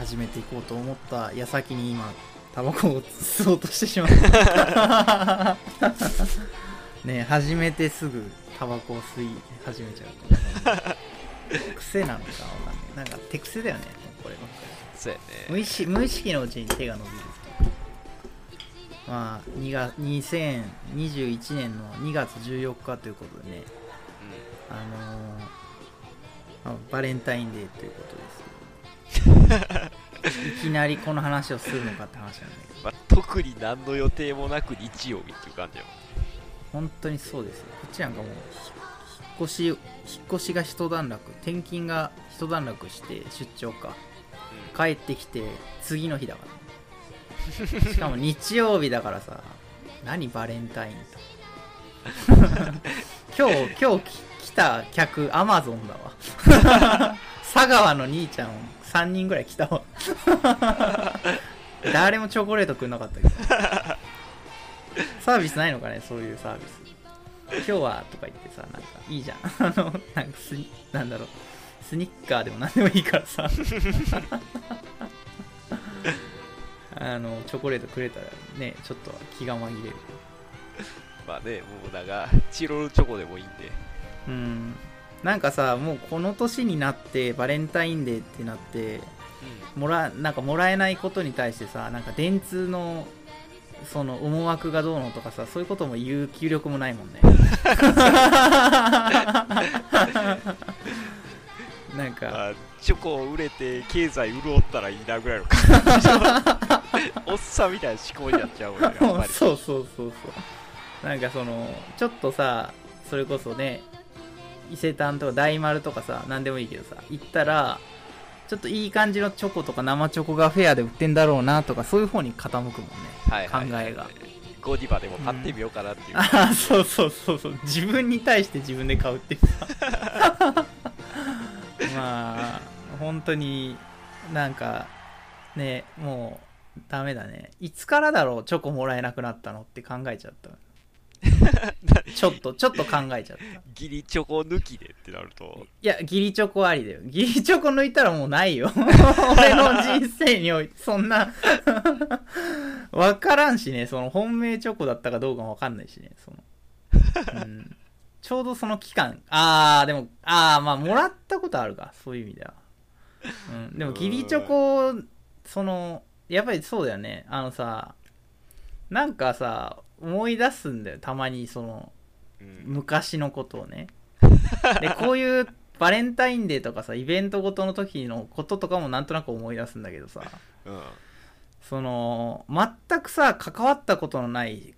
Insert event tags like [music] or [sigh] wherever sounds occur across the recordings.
始めていこうと思った矢先に今タバコを吸おうとしてしまった。[laughs] ね始めてすぐタバコを吸い始めちゃうと。癖なのかわかんない。なんか手癖だよねこればっかそうやね。り無意識無意識のうちに手が伸びるまあ2月2021年の2月14日ということでね。あのーまあバレンタインデーということです [laughs] いきなりこの話をするのかって話なんだけど。うんまあ、特に何の予定もなく日曜日っていう感じやもん本当にそうですよ。こっちなんかもうひ引っ越し引っ越しが一段落転勤が一段落して出張か。帰ってきて次の日だから。しかも日曜日だからさ何バレンタインと。[laughs] 今日今日き来た客アマゾンだわ。[laughs] 佐川の兄ちゃん3人ぐらい来たわ。[laughs] 誰もチョコレートくんなかったけど。サービスないのかねそういうサービス。今日はとか言ってさなんかいいじゃん。[laughs] あのなんかスニなんだろう。スニッカーでも何でもいいからさ。[laughs] あのチョコレートくれたらねちょっと気が紛れる。まあねもうなんかチロルチョコでもいいんで。うんなんかさもうこの年になってバレンタインデーってなってもらなんかもらえないことに対してさなんか電通のその思惑がどうのとかさそういうことも言う気力もないもんね。[laughs] なんか。まあ、チョコ売れて経済潤ったらいいなぐらいの感じ。[laughs] おっさんみたいな思考になっちゃうもんねやっぱり。[laughs] そうそうそうそう。なんかそのちょっとさそれこそね伊勢丹とか大丸とかさ何でもいいけどさ行ったらちょっといい感じのチョコとか生チョコがフェアで売ってんだろうなとかそういう方に傾くもんね、はいはい考えが。ゴディバでも買ってみようかなっていう、ああそうそうそうそう。自分に対して自分で買うっていうさ。[laughs] まあ本当になんかねもうダメだね。いつからだろうチョコもらえなくなったのって考えちゃったちょっとちょっと考えちゃった。ギリチョコ抜きでってなると。いやギリチョコありだよ。ギリチョコ抜いたらもうないよ。[laughs] 俺の人生においてそんな。[laughs] わからんしね。その本命チョコだったかどうかもわかんないしね。その、うん、ちょうどその期間。あーでもあーまあもらったことあるか。そういう意味では、うん、でもギリチョコそのやっぱりそうだよね。あのさなんかさ思い出すんだよたまにそのうん。昔のことをね。でこういうバレンタインデーとかさイベントごとの時のこととかもなんとなく思い出すんだけどさ。うん。その全くさ関わったことのないっ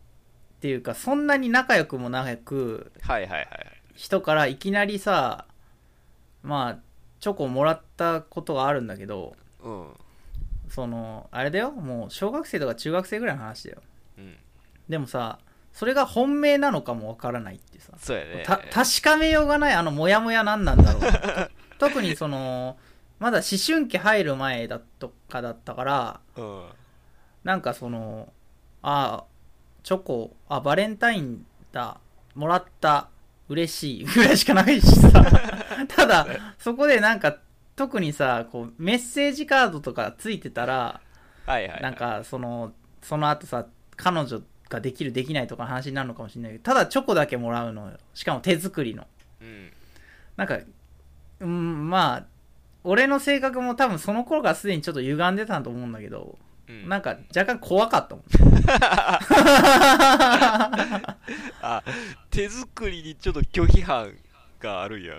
ていうかそんなに仲良くもなくはいはいはい人からいきなりさまあチョコをもらったことがあるんだけどうん。そのあれだよもう小学生とか中学生ぐらいの話だよ。うんでもさそれが本命なのかもわからないってさ。そうやね。た確かめようがないあのモヤモヤ何なんだろう。[laughs] 特にそのまだ思春期入る前だとかだったからうん。なんかそのあチョコあバレンタインだもらった嬉しい [laughs] ぐらいしかないしさ。[laughs] ただそこでなんか特にさこうメッセージカードとかついてたらはいはいはい。なんかそのその後さ彼女ができるできないとかの話になるのかもしれないけどただチョコだけもらうのよ。しかも手作りの。うん。なんかうんまあ俺の性格も多分その頃からすでにちょっと歪んでたと思うんだけど、うん。なんか若干怖かったもん。[laughs] あ手作りにちょっと拒否反があるんや。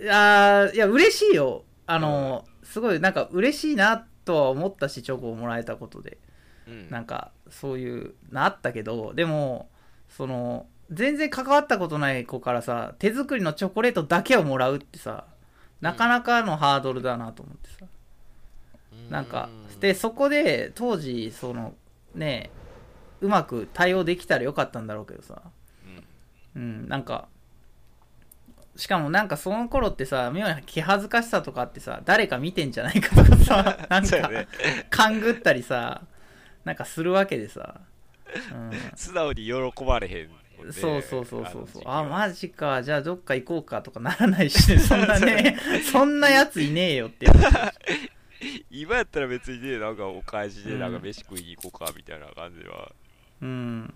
いやーいや嬉しいよ。あの、すごいなんか嬉しいなとは思ったしチョコをもらえたことで。うん。なんかそういうのあったけどでもその全然関わったことない子からさ手作りのチョコレートだけをもらうってさなかなかのハードルだなと思ってさ、なんかでそこで当時そのねうまく対応できたらよかったんだろうけどさ。うん。なんかしかもなんかその頃ってさ妙な気恥ずかしさとかあってさ誰か見てんじゃないかとかさ [laughs] なんか勘ぐったりさなんかするわけでさ、素直に喜ばれへんそうそうそうそうそう。あマジか。じゃあどっか行こうかとかならないし、ね、[laughs] そんなねそんなやついねえよって今やったら別にねなんかお返しでなんかうん。飯食いに行こうかみたいな感じは、うん。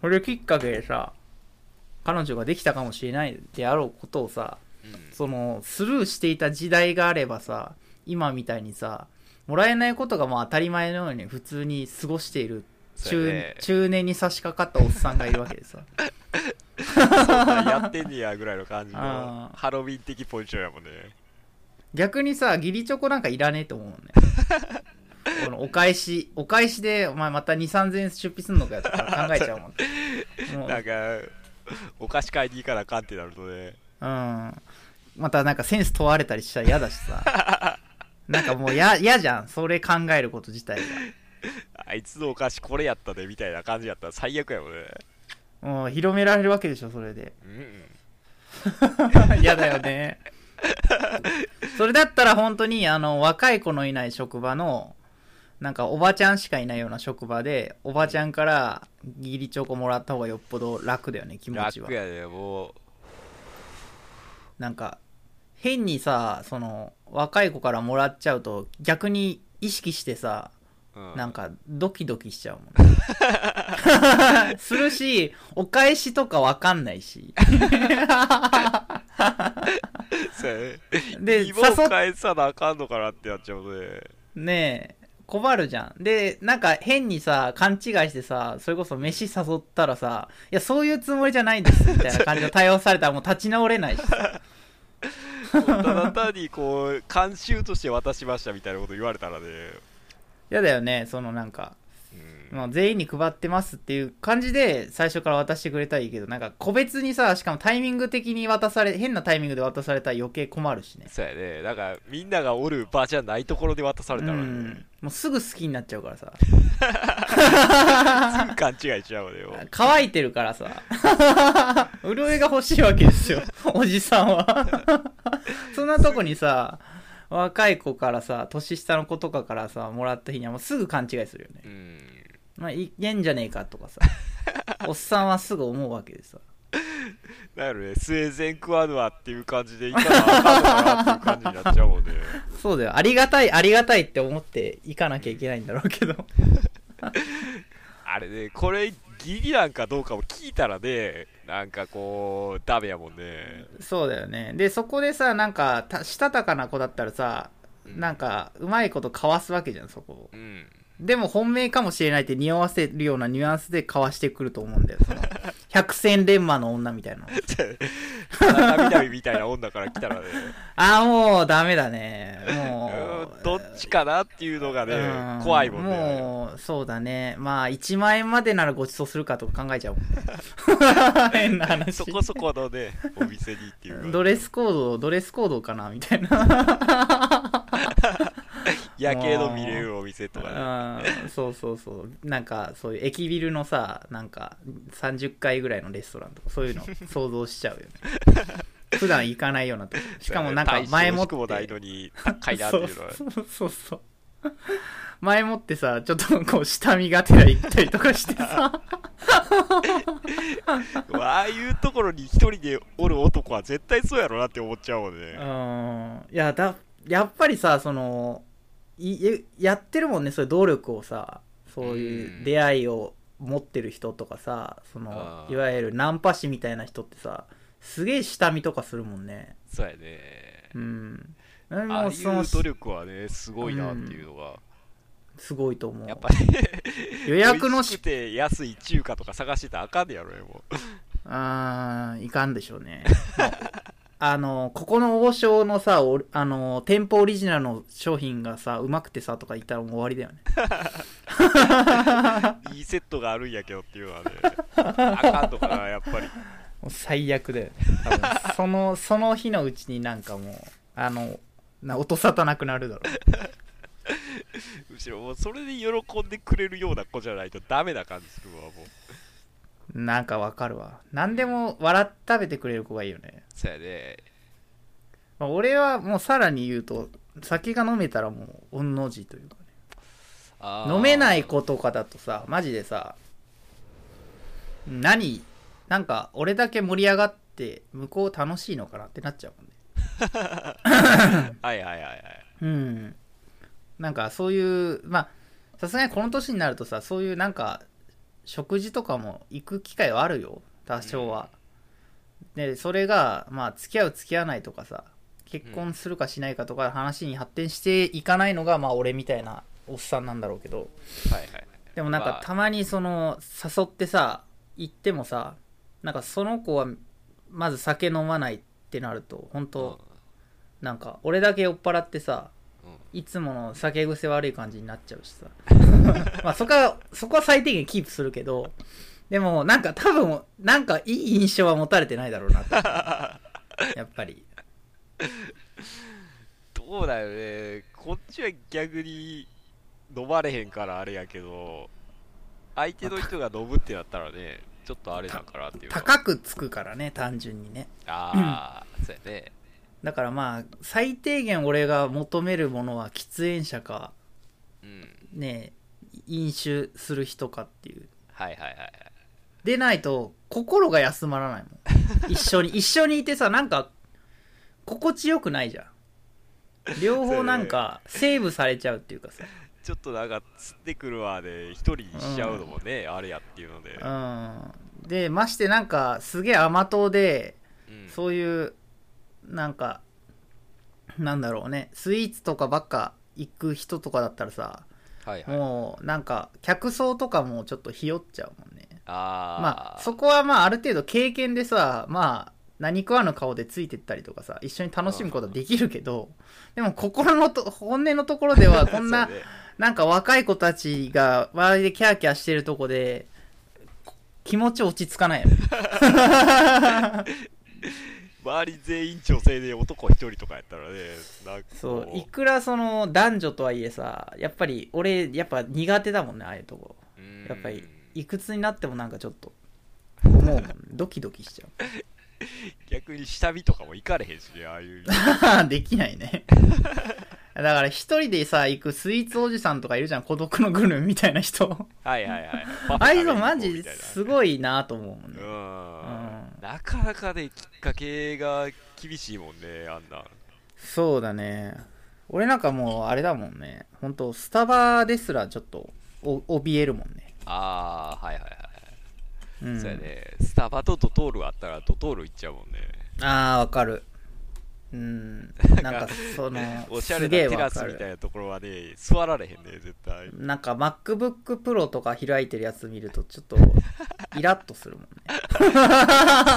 これきっかけでさ、彼女ができたかもしれないであろうことをさ、うん。その、スルーしていた時代があればさ、今みたいにさ、もらえないことがもう当たり前のように普通に過ごしている中,、ね中年に差し掛かったおっさんがいるわけでさ。やってんねやぐらいの感じのハロウィン的ポジションやもんね逆にさ、義理チョコなんかいらねえと思うね。[laughs] このお返し、お返しで、お前また2、3000円出費すんのかよとか考えちゃうもん。もうなんかお菓子買いに行かなあかんってなるとねうん。またなんかセンス問われたりしたら嫌だしさ。[laughs] なんかもうや [laughs] 嫌じゃん。それ考えること自体あいつのお菓子これやったでみたいな感じやったら最悪やもんねが。もう広められるわけでしょ、それで。うん嫌だよね。それだったら本当に、あの、若い子のいない職場の、なんかおばちゃんしかいないような職場で、おばちゃんから義理チョコもらった方がよっぽど楽だよね、気持ちは楽。やねもなんか、変にさ、その、若い子からもらっちゃうと、逆に意識してさ、う、うん、なんかドキドキしちゃうもん、ね、[laughs] するしお返しとかわかんないし。で今を誘っ返さなあかんのかなってなっちゃうとね。ねえ困るじゃん。でなんか変にさ勘違いしてさそれこそ飯誘ったらさいやそういうつもりじゃないんですみたいな感じの対応されたらもう立ち直れないしさただ単にこう慣習として渡しましたみたいなこと言われたらね、嫌だよねそのなんかまあ、全員に配ってますっていう感じで最初から渡してくれたらいいけどなんか個別にさしかもタイミング的に渡され変なタイミングで渡されたら余計困るしね。そうやね。なんかみんながおる場じゃないところで渡されたらね、うん。もうすぐ好きになっちゃうからさ。すぐ勘違いしちゃうのよ乾いてるからさ。[laughs] 潤いが欲しいわけですよおじさんは。[laughs] そんなとこにさ若い子からさ年下の子とかからさもらった日にはもうすぐ勘違いするよね。うんまあいけんじゃねえかとかさ。[laughs] おっさんはすぐ思うわけでさ。だからねスウェーデン食わぬわっていう感じでいかなあかんのかなっていう感じになっちゃうもんね。[laughs] そうだよ。ありがたいありがたいって思っていかなきゃいけないんだろうけど。[laughs] あれねこれギリなんかどうかも聞いたらねなんかこうダメやもんね。そうだよね。でそこでさなんかたしたたかな子だったらさなんかうまいことかわすわけじゃんそこを。うんでも本命かもしれないって匂わせるようなニュアンスでかわしてくると思うんだよ。その [laughs] 百戦錬磨の女みたいな。みたいな女から来たらね。[laughs] ああもうダメだね。うもうんどっちかなっていうのがねうん怖いもんねもうそうだね。まあ1万円までならご馳走するかとか考えちゃうもんね。[laughs] 変な話。そこそこのねお店にっていうドレスコードドレスコードかなみたいな夜景の見れるお店とかね。うんそうそうそう。なんかそういう駅ビルのさなんか30階ぐらいのレストランとかそういうの想像しちゃうよね。[laughs] 普段行かないようなとこ。しかもなんか前もって。うのは。そうそうそう前もってさちょっとこう下見がてら行ったりとかしてさ。[laughs] ああいうところに一人でおる男は絶対そうやろなって思っちゃうもんうねん。いやだやっぱりさそのいやってるもんねそういう努力をさそういう出会いを持ってる人とかさそのいわゆるナンパ師みたいな人ってさすげえ下見とかするもんね。そうやね。うん。ああいう努力はねすごいなっていうのが、すごいと思う。やっぱり。[laughs] 予約のして安い中華とか探してたらあかんねやろねもう。あーいかんでしょうね [laughs] あのここの王将のさおあの店舗オリジナルの商品がさうまくてさとか言ったらもう終わりだよね。[laughs] いいセットがあるんやけどっていうのはねあかんのかなやっぱり。もう最悪だよね。そのその日のうちになんかもうあのな音沙汰なくなるだろ [laughs] むしろもうそれで喜んでくれるような子じゃないとダメな感じするわもううなんかわかるわ。何でも笑って食べてくれる子がいいよね、そうやねまあ俺はもうさらに言うと酒が飲めたらもう御の字というかね。飲めない子とかだとさマジでさ何なんか俺だけ盛り上がって向こう楽しいのかなってなっちゃうもんね。[laughs] はいはいはいはい。うん。なんかそういう、まあ、さすがにこの年になるとさ、そういうなんか、食事とかも行く機会はあるよ、多少は。で、それが、まあ、付き合う付き合わないとかさ、結婚するかしないかとか話に発展していかないのが、まあ、俺みたいなおっさんなんだろうけど、はいはい。でもなんかまあ。たまにその誘ってさ行ってもさなんかその子はまず酒飲まないってなると本当なんか俺だけ酔っ払ってさうんうんいつもの酒癖悪い感じになっちゃうしさ [laughs] まあそこはそこは最低限キープするけどでもなんか多分なんかいい印象は持たれてないだろうなと [laughs] やっぱりどうだよね。こっちは逆に飲まれへんからあれやけど、相手の人が飲むってなったらね、ちょっとあれだからっていうか。高くつくからね単純にねああ、そうやね。だからまあ最低限俺が求めるものは喫煙者かうん。ね飲酒する人かっていう。はいはいはいはい。でないと心が休まらないもん。[laughs] 一緒に一緒にいてさなんか心地よくないじゃん。両方なんかセーブされちゃうっていうかさ。ちょっとなんか、釣ってくるわで、一人にしちゃうのもね、あれやっていうので。うん。でましてなんかすげえ甘党でうん。そういうなんかなんだろうね。スイーツとかばっか行く人とかだったらさはいはい。もうなんか客層とかもちょっとひよっちゃうもんね。ああ。まあそこはまあある程度経験でさまあ何食わぬ顔でついてったりとかさ一緒に楽しむことはできるけどでも心のと本音のところでは [laughs] こんななんか若い子たちが周りでキャーキャーしてるとこでこ [laughs] 気持ち落ち着かないよね [laughs] 周り全員女性で男一人とかやったらね、なんかこそういくらその男女とはいえさやっぱり俺やっぱ苦手だもんねああいうとこうんやっぱりいくつになってもなんかちょっと思うもん [laughs] ドキドキしちゃう逆に下見とかも行かれへんしね、ああいう。[laughs] できないね。だから一人でさ、行くスイーツおじさんとかいるじゃん、孤独のグルメみたいな人。はいはいはい。[laughs] ああいうのマジすごいなと思うもんね。うんんなかなかね、きっかけが厳しいもんね、あんな。そうだね。俺なんかもうあれだもんね。本当スタバですらちょっとお怯えるもんね。ああ、はいはいはい。うん。そうやね。スタバとドトールあったらドトール行っちゃうもんね。ああ、わかる。うん。なんかその、おしゃれなすげえテラ。スみたいなところはね、座られへんね、絶対。なんか MacBook Pro とか開いてるやつ見るとちょっと [laughs] イラッとするもんね。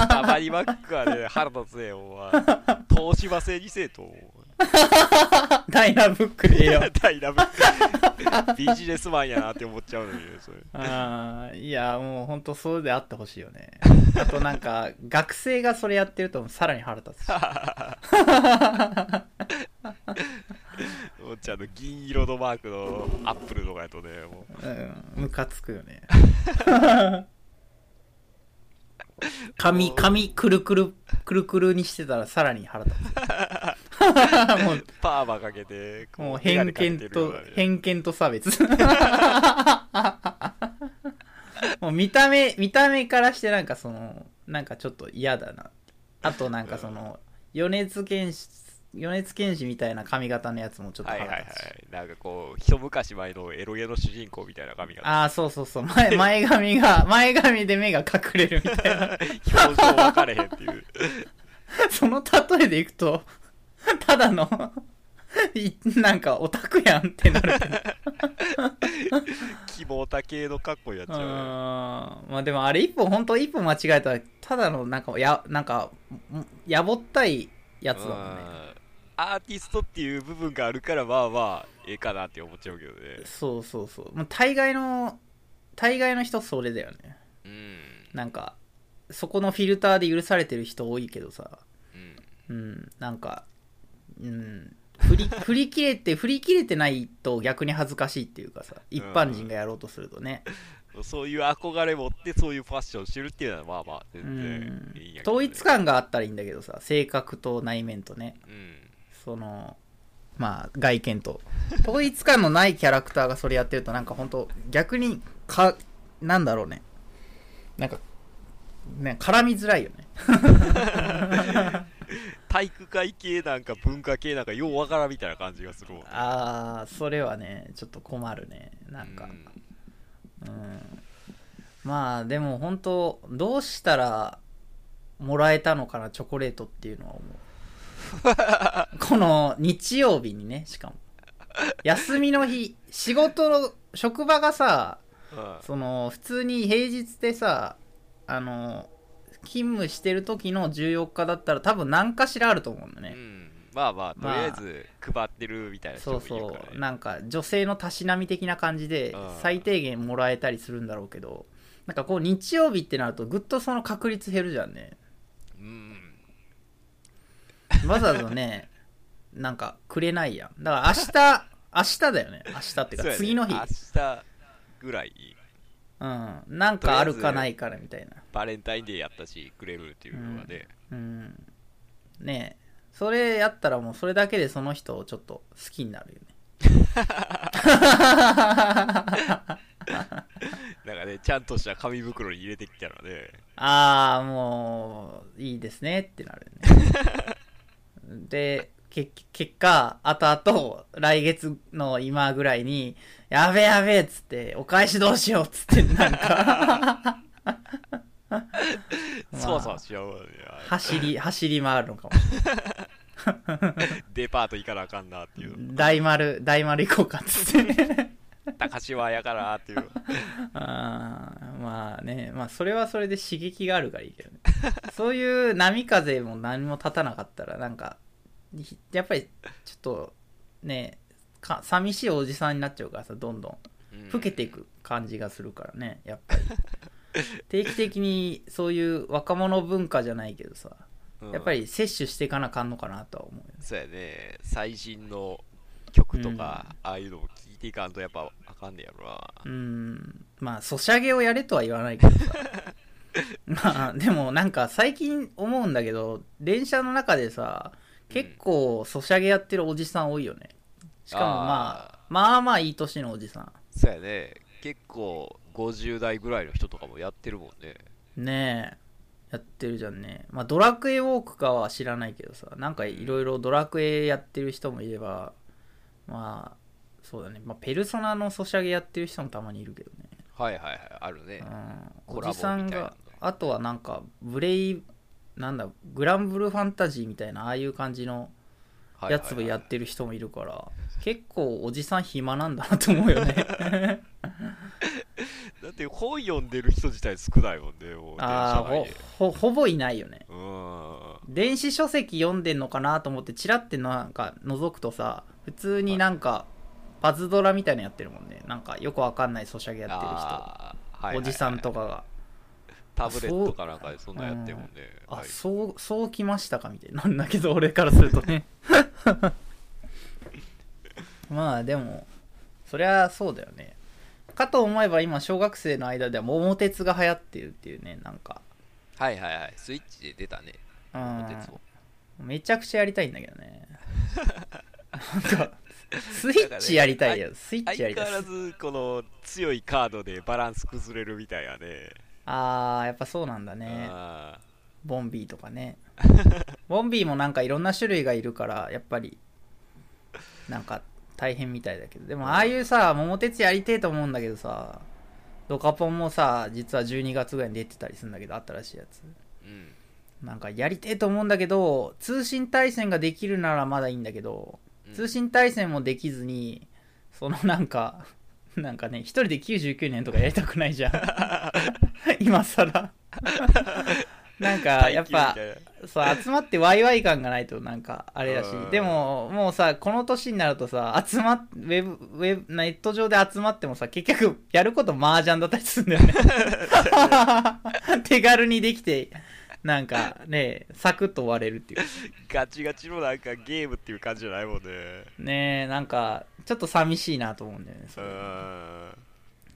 たまにマックはね、腹立つね、お前。[laughs] 東芝製にせえと思う。[laughs] ダイナブックでええよ。[laughs] ダイナブックビジネスマンやなって思っちゃうのにね、それ。ああ、いや、もう本当そうであってほしいよね。[laughs] あとなんか、学生がそれやってるとさらに腹立つし。おっちゃんの銀色のマークのアップルとかやとね、もう。うん、ムカつくよね。髪、髪くるくる、くるくるにしてたらさらに腹立つ。[laughs] もう、パーマかけて、こもう偏見と偏見と差別。[laughs] もう見た目、見た目からしてなんかその、なんかちょっと嫌だな。あとなんかその、米津玄師、米津玄師みたいな髪型のやつもちょっとはいはいはい。なんかこう、一昔前のエロゲの主人公みたいな髪が。ああ、そうそうそう。前、[laughs] 前髪が、前髪で目が隠れるみたいな。表情分かれへんっていう。その例えでいくと、[laughs] ただの、いなんかオタクやんってなるけど。希望た系の格好になっちうーんゃうね。まあでもあれ一歩本当一歩間違えたらただのなんかやなんかんやぼったいやつだもんねうんアーティストっていう部分があるから、まあまあ、ええかなって思っちゃうけどね。そうそうそうもう大概の大概の人それだよねうん。なんかそこのフィルターで許されてる人多いけどさうん。うんなんかうん。振り [laughs] 振り切れて振り切れてないと逆に恥ずかしいっていうかさ一般人がやろうとするとね。そういう憧れ持って、そういうファッションしてるっていうのは、まあまあ、う全然ん。いいんやけど、ね。統一感があったらいいんだけどさ性格と内面とね。うん。そのまあ外見と。統一感のないキャラクターがそれやってるとなんか本当逆にかなんだろうね。なんかね絡みづらいよね [laughs] 体育会系なんか文化系なんかようわからんみたいな感じがするもんああそれはねちょっと困るね。なんか。うんうん。まあでも本当どうしたらもらえたのかなチョコレートっていうのは思う。[laughs] この日曜日にねしかも。休みの日仕事の職場がさうん。その普通に平日でさあの勤務してる時の14日だったら多分何かしらあると思うんだね、うん。まあまあとりまああえず配ってるみたいな人そうそうもいるからね。なんか女性のたしなみ的な感じでうん。最低限もらえたりするんだろうけどなんかこう日曜日ってなるとぐっとその確率減るじゃんね。うん。わざわざね [laughs] なんかくれないやん。だから明日明日だよね。明日っていうそうか次の日。明日ぐらいうん。なんかあるかないからみたいな。バレンタインデーやったしくれるっていうのはね、うん。ねえ。それやったらもうそれだけでその人をちょっと好きになるよね。[laughs] なんかねちゃんとした紙袋に入れてきたらね。ああもういいですねってなるね。[laughs] でけ結果後々来月の今ぐらいにやべえやべえっつってお返しどうしようっつってなんか。ま [laughs] あそうそうしよう走り走り回るのかも。デパート行かなあかんなっていう。大丸大丸行こうかっつって。高島屋やからっていう。あーまあね。まあそれはそれで刺激があるからいいけどね。そういう波風も何も立たなかったらなんかひやっぱりちょっとねか寂しいおじさんになっちゃうからさどんどん。うん。老けていく感じがするからねやっぱり。[laughs] 定期的にそういう若者文化じゃないけどさうん。やっぱり摂取していかなあかんのかなとは思うよね。そうやね。最新の曲とか、ああいうのも聞いていかんとやっぱあかんねやろな。うん。まあソシャゲをやれとは言わないけどさ。[laughs] まあでもなんか最近思うんだけど電車の中でさ結構ソシャゲやってるおじさん多いよね。しかもまあまあまあいい年のおじさん。そうやね。結構50代ぐらいの人とかもやってるもんね。ねえ。やってるじゃんね。まあドラクエウォークかは知らないけどさなんかいろいろドラクエやってる人もいればまあそうだね、まあ、ペルソナのソシャゲやってる人もたまにいるけどね。はいはいはい。あるね。うん、おじさんがあとはなんかブレイなんだグランブルファンタジーみたいなああいう感じのやつをやってる人もいるから、結構おじさん暇なんだなと思うよね。[laughs] だって本読んでる人自体少ないもんねもう電ああほ車内で。ほほぼいないよね。うん。電子書籍読んでんのかなと思ってチラってなんか覗くとさ普通になんかパズドラみたいなのやってるもんね。なんかよくわかんないソシャゲやってる人、あーはいはいはい。おじさんとかがタブレットかなんかでそんなんやってるもんねあ、はいそうそうきましたかみたいになんだけど俺からするとね。[laughs] まあでもそりゃそうだよね。かと思えば今小学生の間では桃鉄が流行ってるっていうねなんか。はいはいはい。スイッチで出たね。うん。鉄を。めちゃくちゃやりたいんだけどね。[laughs] なんかスイッチやりたいよ、スイッチやりたい相変わらずこの強いカードでバランス崩れるみたいやねあーやっぱそうなんだね。あボンビーとかね。ボンビーもなんかいろんな種類がいるからやっぱりなんか大変みたいだけど。でもああいうさ桃鉄やりてえと思うんだけどさドカポンもさ実は12月ぐらいに出てたりするんだけど新しいやつ。ーうん。なんかやりてえと思うんだけど通信対戦ができるならまだいいんだけどうん。通信対戦もできずにそのなんか [laughs] なんかね一人で99年とかやりたくないじゃん。[laughs] 今更。[laughs] なんかやっぱそう集まってワイワイ感がないとなんかあれだし。うん。でももうさこの年になるとさ集まっウェブウェブネット上で集まってもさ結局やること麻雀だったりするんだよね。手軽にできてなんかねサクッと終われるっていう。ガチガチのなんかゲームっていう感じじゃないもんね。ねなんかちょっと寂しいなと思うんだよねうん。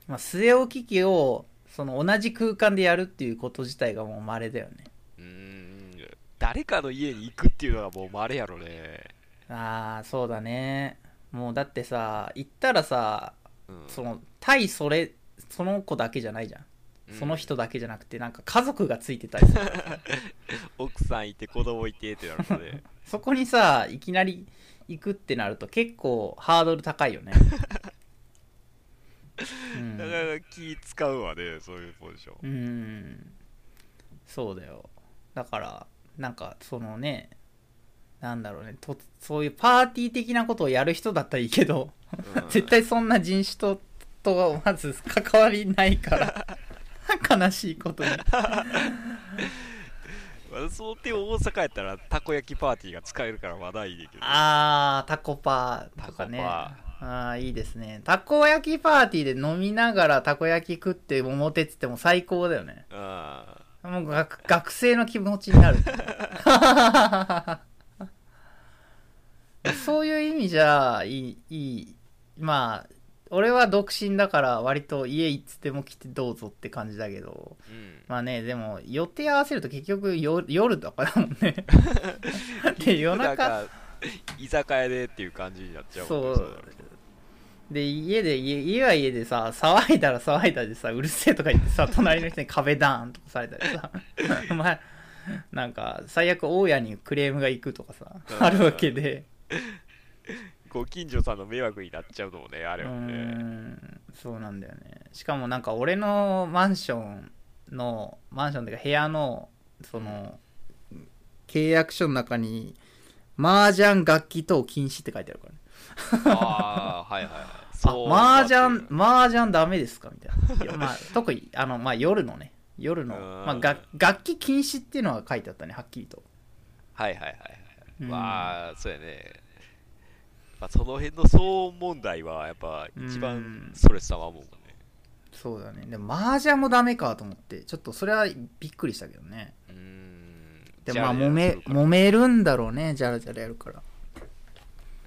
まあ、据え置き機をその同じ空間でやるっていうこと自体がもう稀だよね。うーん。誰かの家に行くっていうのがもう稀やろね。ああそうだね。もうだってさ行ったらさうん。その対それその子だけじゃないじゃんその人だけじゃなくてなんか家族がついてたりする。[laughs] 奥さんいて子供いてってなるので。[laughs] そこにさいきなり行くってなると結構ハードル高いよね、うん。なかなか気使うわねそういうポジション。うーん。そうだよ。だからなんかそのねなんだろうねとそういうパーティー的なことをやる人だったらいいけど、うん。[laughs] 絶対そんな人種ととはまず関わりないから [laughs] 悲しいことに。[laughs] まあその点大阪やったらたこ焼きパーティーが使えるからまだいいねんけどあータコパーとかね。ああいいですね。たこ焼きパーティーで飲みながらたこ焼き食って桃鉄ってもう最高だよね。あもう学学生の気持ちになる。[laughs] そういう意味じゃいいいい。まあ俺は独身だから割と家いつでも来てどうぞって感じだけど。ーうん。まあねでも予定合わせると結局夜夜とかだもんね。[laughs] で夜中。居酒屋でっていう感じになっちゃうもんねそう。で家で家家は家でさ騒いだら騒いだでさうるせえとか言ってさ [laughs] 隣の人に壁ダーンとかされたりさ。[laughs] お前なんか最悪大家にクレームが行くとかさうん。あるわけでご近所さんの迷惑になっちゃうのもねあれはね。んそうなんだよね。しかもなんか俺のマンションのマンションっていうか部屋のその契約書の中に麻雀楽器等禁止って書いてあるからね。ああはいはいはい。[laughs] そうあ、麻雀、麻雀ダメですか？みたいな。まあ、[laughs] 特に、あの、まあ、夜のね、夜の、うん。まあ、が楽器禁止っていうのが書いてあったね、はっきりと。はいはいはいはい。うん。まあそうやねまあその辺の騒音問題はやっぱ一うん番ストレスたまるもんねそうだね。でも、麻雀もダメかと思って、ちょっとそれはびっくりしたけどね。うーんでも、まあ、揉め、揉めるんだろうね、じゃらじゃらやるから。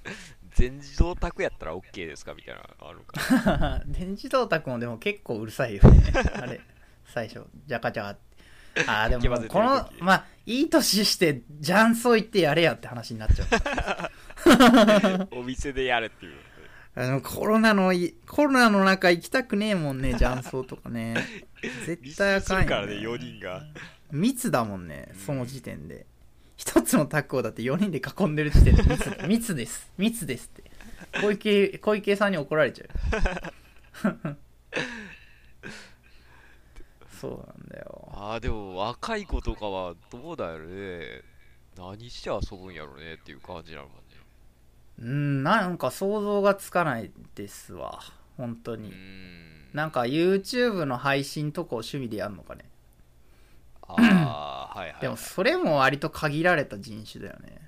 [laughs] 全自動卓やったら OK ですかみたいなのあるか電 [laughs] 自動卓もでも結構うるさいよね。[laughs] あれ、最初、ジャカジャカって。ああ、でも、このまあ、いい年して、雀荘行ってやれやって話になっちゃう。[laughs] お店でやれっていう。あのコロナのいコロナの中行きたくねえもんね [laughs] 雀荘とかね。絶密対あかんよ、集するからね4人が。密だもんねその時点で。一つのタッグをだって4人で囲んでる時点で密 [laughs] 密です。密ですって。小池小池さんに怒られちゃうそうなんだよ。ああでも若い子とかはどうだよね。何して遊ぶんやろねっていう感じなのもんねうんなんか想像がつかないですわ。本当に。ん。なんか YouTube の配信とかを趣味でやるのかね。ああ [clears throat] はいはいでもそれも割と限られた人種だよね。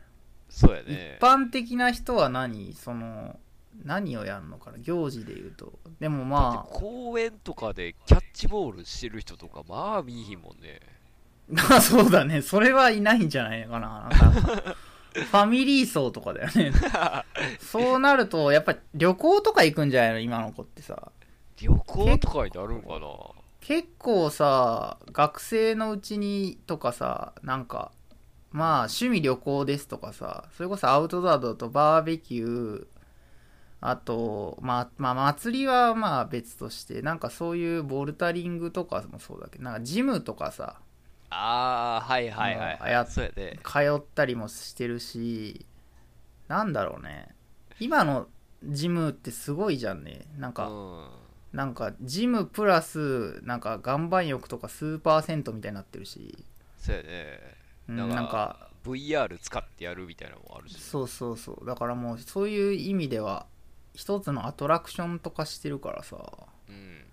一そうやね。般的な人は何？その何をやるのかな？行事で言うと。でもだまって公園とかでキャッチボールしてる人とかまあ見いひんもんね。あまあそうだね。それはいないんじゃないかな。なんか [laughs] ファミリー層とかだよね。[laughs] そうなるとやっぱり旅行とか行くんじゃないの？今の子ってさ。旅行とかになるんかな？結構さ学生のうちにとかさなんかまあ趣味旅行ですとかさそれこそアウトドアだとバーベキューあとまあまあ祭りはまあ別としてなんかそういうボルタリングとかもそうだけどなんかジムとかさああはいはいはい、はい、あやそうやね通ったりもしてるしなんだろうね。今のジムってすごいじゃんね。なんか、うん。なんかジムプラスなんか岩盤浴とか数パーセントみたいになってるし、そうやねうんなんかなんか VR 使ってやるみたいなのもあるし。そうそうそう。だからもうそういう意味では一つのアトラクションとかしてるからさ。うん。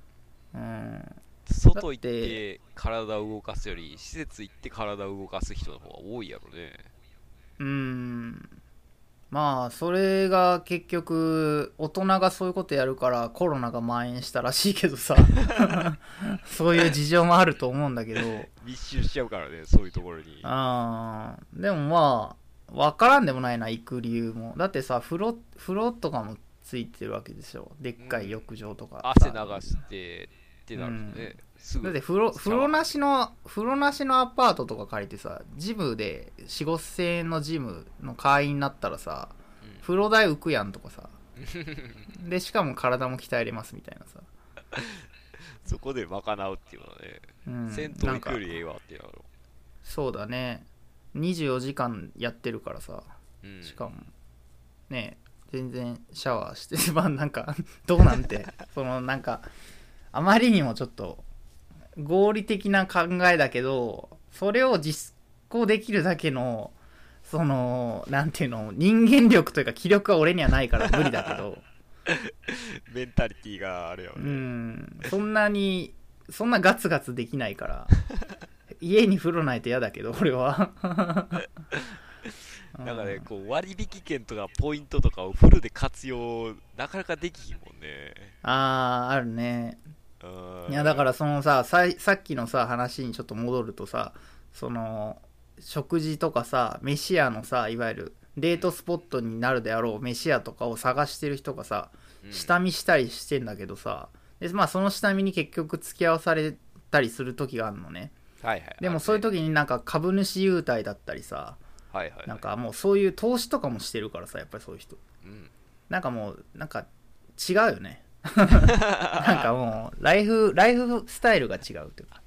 うん外行ってて体を動かすより施設行って体を動かす人の方が多いやろね。うん。まあそれが結局大人がそういうことやるからコロナが蔓延したらしいけどさ。[laughs] そういう事情もあると思うんだけど。密集しちゃうからねそういうところに。あー。でもまあ分からんでもないな行く理由も。だってさ風呂風呂とかもついてるわけでしょ。でっかい浴場とかさ、汗流してってなるとね、すぐだって風呂使風呂なしの風呂なしのアパートとか借りてさジムで4 5千円のジムの会員になったらさうん。風呂代浮くやんとかさ。[laughs] でしかも体も鍛えれますみたいなさ。[laughs] そこで賄うっていうのはね、うん、銭湯行くよりええわっていうのそうだね。24時間やってるからさ。うん、しかもね全然シャワーして [laughs] まあなんかどうなんて。そのなんかあまりにもちょっと合理的な考えだけどそれを実行できるだけのそのなんていうの人間力というか気力は俺にはないから無理だけど。[laughs] メンタリティがあるようね、ん。そんなにそんなガツガツできないから。[laughs] 家に風呂ないと嫌だけど俺は。[laughs] だからね、こう割引券とかポイントとかをフルで活用、なかなかできひんもんね。あああるね。うんいやだからそのささいさっきのさ話にちょっと戻るとさその食事とかさ飯屋のさいわゆるデートスポットになるであろう飯屋とかを探してる人がさうん。下見したりしてんだけどさでまあその下見に結局付き合わされたりする時があるのね。はいはい。でもそういう時、時になんか株主優待だったりさはいはいはい。なんかもうそういう投資とかもしてるからさやっぱりそういう人。うん、なんかもうなんか違うよね [laughs] なんかもうライフライフスタイルが違うというか。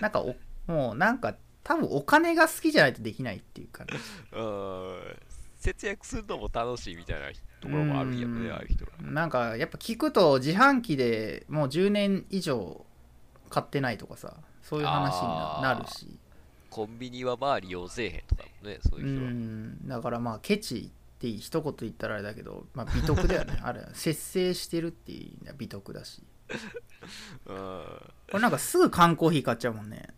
なんかおもうなんか多分お金が好きじゃないとできないっていう感じ。うん。節約するのも楽しいみたいなところもあるんやろね、うん。ああいう人ら。なんかやっぱ聞くと自販機でもう10年以上買ってないとかさそういう話になるし。コンビニはまあ利用せえへんとかもね、そうういう人は。ん。だからまあケチって一言言ったらあれだけど、まあ、美徳だよね。[laughs] あれ節制してるっていう意味では美徳だし。うん。これなんかすぐ缶コーヒー買っちゃうもんね。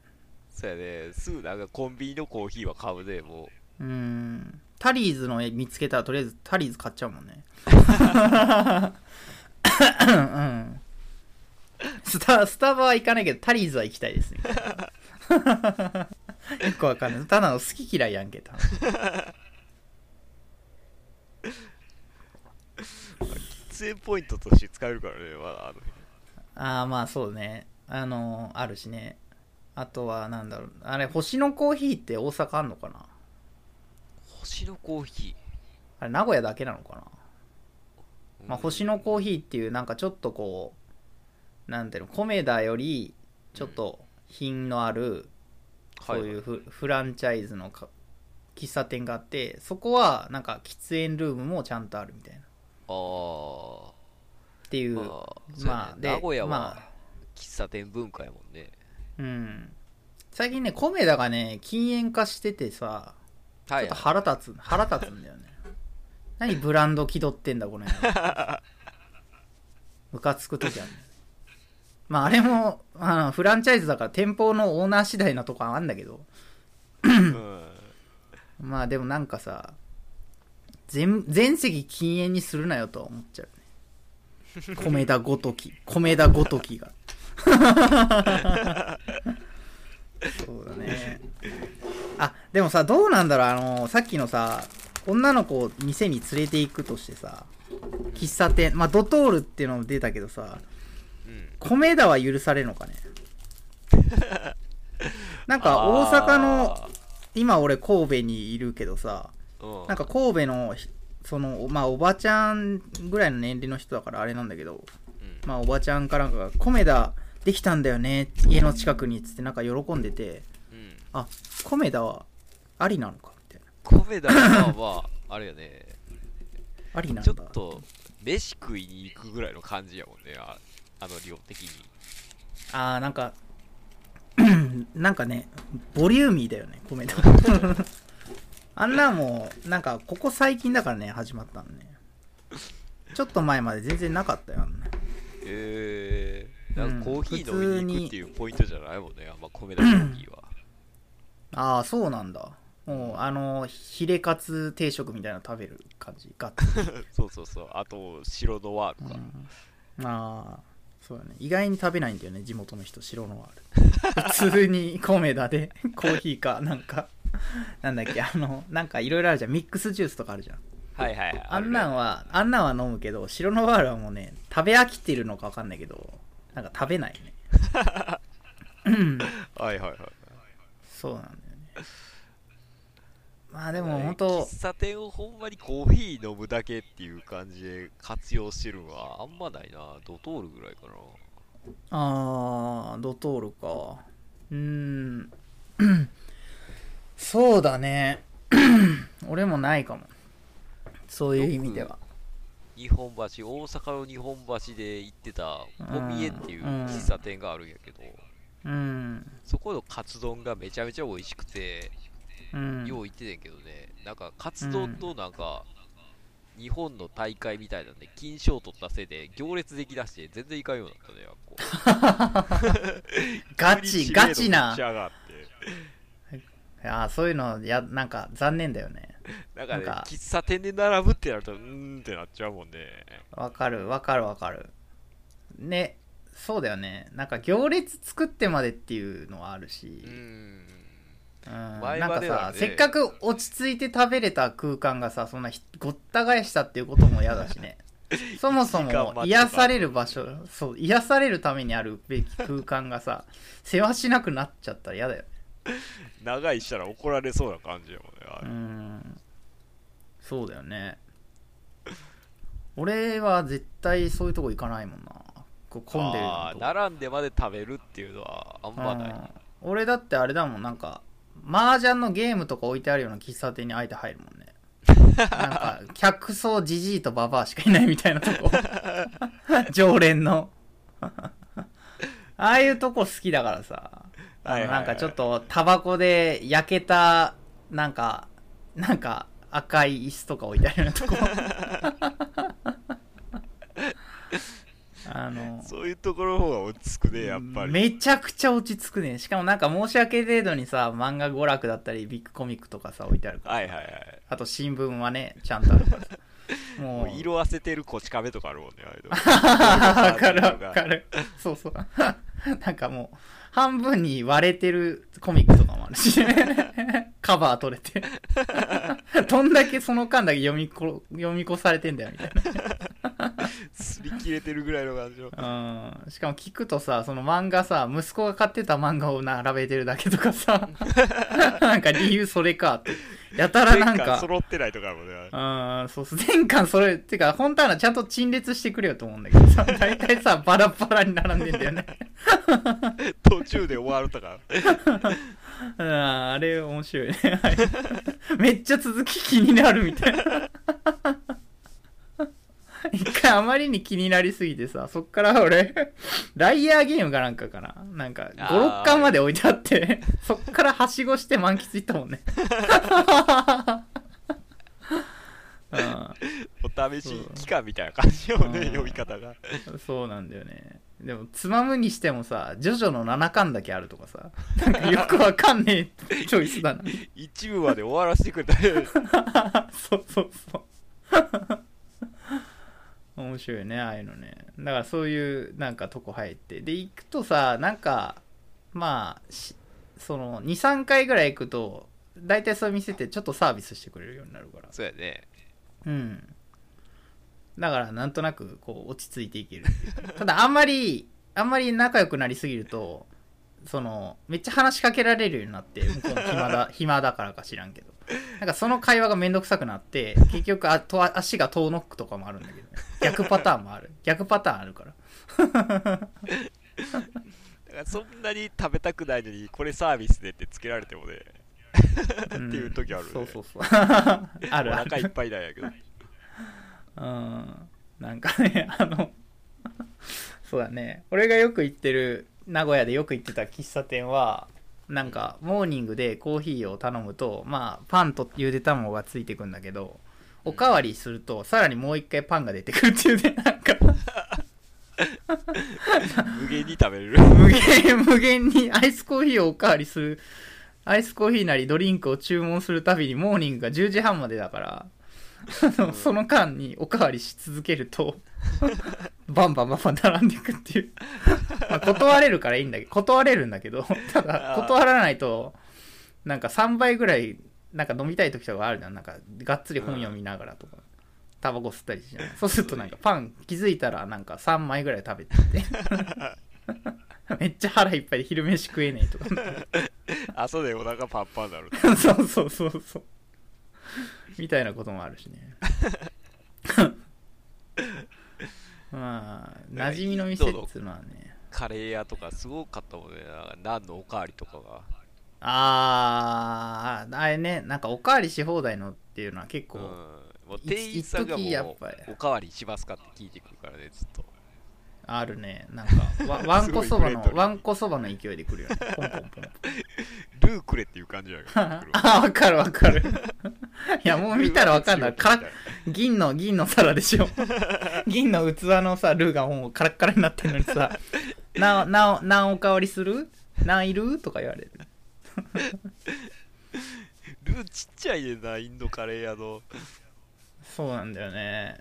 そうやね、すぐなんかコンビニのコーヒーは買うね、もう。うん。タリーズの絵見つけたらとりあえずタリーズ買っちゃうもんね。[laughs] うん。スタスタバは行かないけどタリーズは行きたいですね。[laughs] よくわかんない。ただの好き嫌いやんけ多喫煙ポイントとして使えるからね、まだあのああまあそうね。あのあるしね。あとはなんだろうあれ星のコーヒーって大阪あんのかな？星のコーヒあれ名古屋だけなのかな？ー。まあ、星のコーヒーっていうなんかちょっとこうなんていうのコメダよりちょっと品のあるそういうフ,、フランチャイズのか喫茶店があってそこはなんか喫煙ルームもちゃんとあるみたいなっああ。ていう、まあ、まあで名古屋まは喫茶店文化やもんね。うん最近ねコメダがね禁煙化しててさちょはいっと。腹立つ腹立つんだよね [laughs] 何ブランド気取ってんだこの辺 [laughs] ムカつく時あるまああれもあのフランチャイズだから店舗のオーナー次第なとこあんだけどうん。[laughs] まあでもなんかさ全全席禁煙にするなよとは思っちゃう。ね米田ごとき。米田ごときが。そうだね。あでもさどうなんだろう。あのさっきのさ女の子を店に連れて行くとしてさ喫茶店まあドトールっていうのも出たけどさうん。米田は許されるのかね？なんか大阪の今俺神戸にいるけどさなんか神戸のひそのまあおばちゃんぐらいの年齢の人だからあれなんだけどうん、まあおばちゃんかなんかが「米田できたんだよね家の近くに」っつってなんか喜んでてうん。あ米田はありなのかみたいな。米田はまあ、あれやね、ありなんだ。ちょっと、飯食いに行くぐらいの感じやもんね、ああの量的に。あーなんか [clears throat] なんかねボリューミーだよね米田 [laughs] あんなもうなんかここ最近だからね始まったのね。ちょっと前まで全然なかったよあんな。えー、なんかコーヒーうん飲みに行くっていうポイントじゃないもんね、あんま米田コーヒーは。ああそうなんだ。もうあのヒレカツ定食みたいなの食べる感じ。ガッツ [laughs] そうそうそう。あと、白ノワールか。うん。ああそうだね。意外に食べないんだよね地元の人白のワール。[laughs] 普通に米田でコーヒーかなんか [laughs] なんだっけあのなんかいろいろあるじゃんミックスジュースとかあるじゃんはいはいはい。あんなんは。はあんなんは飲むけど白のワールはもうね食べ飽きてるのか分かんないけどなんか食べないねうん [laughs] はいはいはい。そうなんだよねまあでも本当喫茶店をほんまにコーヒー飲むだけっていう感じで活用してるのはあんまないな。ドトールぐらいかな。あー、ドトールか。うーん。そうだね。[clears throat] 俺もないかも。そういう意味では。日本橋大阪の日本橋で行ってたポミエっていう喫茶店があるんやけど、うん。そこのカツ丼がめちゃめちゃ美味しくて、うん。よう行っててんけどねなんかカツ丼となんか、日本の大会みたいなんで金賞取ったせいで行列できだして全然行かんようになったねあっこ [laughs] ガチ、ガチな [laughs] 急に知。名度めっちゃ上がっていやーそういうの、や、なんか残念だよね。[laughs] なんかねなんか喫茶店で並ぶってなるとうーんってなっちゃうもんねわかる、わかる、わかる。ね、そうだよね。なんか行列作ってまでっていうのはあるしう。んうん、前なんかさ、せっかく落ち着いて食べれた空間がさ、そんなひごった返したっていうことも嫌だしね。[laughs] そもそも癒される場所、そう、癒されるためにあるべき空間がさ、世話しなくなっちゃったら嫌だよね。[laughs] 長いしたら怒られそうな感じやもんねあうれん。そうだよね。俺は絶対そういうとこ行かないもんな。こう混んでるようなあとこー並んでまで食べるっていうのはあんまない、うん。俺だってあれだもん。なんか麻雀のゲームとか置いてあるような喫茶店にあえて入るもんね。[laughs] なんか客層じじいとババアしかいないみたいなとこ。[laughs] 常連の。ああいうとこ好きだからさあはいなんかちょっとタバコで焼けたなんかなんか赤い椅子とか置いてあるようなとこ [laughs] あのそういうところの方が落ち着くねやっぱりめちゃくちゃ落ち着くね。しかもなんか申し訳程度にさ、漫画娯楽だったり、ビッグコミックとかさ、置いてあるから。はいはいはいあと新聞はね、ちゃんとあるからさ。[laughs] もう。もう色あせてるこち亀とかあるもんねあれ [laughs] わかるわかる。そうそう。なんかもう、半分に割れてるコミックとかもあるし、カバー取れて。[laughs] どんだけその間だけ読みこ、読み越されてんだよ、みたいな。擦り切れてるぐらいの感じのうん。しかも聞くとさ、その漫画さ、息子が買ってた漫画を並べてるだけとかさ、[laughs] なんか理由それかって。やたらなん全巻か、揃ってないとかもんねうん、そう、全巻それ、てか、本当はなちゃんと陳列してくれよと思うんだけどさ、[laughs] 大体さ、バラバラに並んでんだよね。途中で終わるとか [laughs] うん、あれ面白いね。はいめっちゃ続き気になるみたいな。[laughs] 一回あまりに気になりすぎてさ、そっから俺、ライアーゲームかなんかかな。なんか、5、あー6巻まで置いてあって、そっからはしごして満喫いったもんね。[laughs] お試し期間みたいな感じよねうん読み方がうん、そうなんだよね。でも、つまむにしてもさ、ジョジョの7巻だけあるとかさ、なんかよくわかんねえ [laughs] チョイスだな。一部まで終わらせてくれたらそうそうそう。面白いね、ああいうのね。だからそういうなんかとこ入って。で、行くとさ、なんか、まあ、しその、2、3回ぐらい行くと、大体そういう店ってちょっとサービスしてくれるようになるから。そうやねうん。だから、なんとなく、こう、落ち着いていける [laughs] ただ、あんまり、あんまり仲良くなりすぎると、その、めっちゃ話しかけられるようになって、向こうも暇だ、[laughs] 暇だからか知らんけど。なんかその会話がめんどくさくなって、結局あと足が遠のくとかもあるんだけど、ね、逆パターンもある。逆パターンあるから。だからそんなに食べたくないのにこれサービスでってつけられてもねっていう時あるねそうそうそう。[laughs] あるあお腹いっる。ぱいなんやけどうん。なんかね、あの、そうだね。俺がよく行ってる、名古屋でよく行ってた喫茶店は、なんか、モーニングでコーヒーを頼むと、まあ、パンとゆで卵がついてくんだけど、おかわりすると、さらにもう一回パンが出てくるっていうね、[laughs] なんか、無限に食べれる。無限、無限にアイスコーヒーをおかわりする、アイスコーヒーなりドリンクを注文するたびにモーニングが10時半までだから、あのその間におかわりし続けると、バンバンバンバン並んでいくっていう。まあ、断れるからいいんだけど、断れるんだけど、ただ、断らないと、なんか3倍ぐらい、なんか飲みたい時とかあるじゃん。なんか、がっつり本読みながらとか。タバコ吸ったりしない。[laughs] そうするとなんかパン気づいたらなんか3枚ぐらい食べてて。[laughs] めっちゃ腹いっぱいで昼飯食えねえとか。[laughs] あそうでお腹パンパンになるそうそうそうそう。みたいなこともあるしね。まあ、馴染みの店っつうのはね。カレー屋とかすごかったもんね。なんのおかわりとかが。あー、あれね、なんかおかわりし放題のっていうのは結構、うん。もう店員さんがもう、おかわりしますかって聞いてくるからね、ずっと。あるね。なんか、わ [laughs] わんこそばのわんこそばの勢いで来るよね。ポンポンポン。ルーくれっていう感じだよ。[laughs] あ、わかるわかる。いや、もう見たらわかんない。から銀の、銀の皿でしょ。銀の器のさ、ルーがもうカラッカラになってるのにさ、なお、なお、何おかわりする？何いる？とか言われる。[laughs] ルーちっちゃいねんな、インドカレー屋の。そうなんだよね。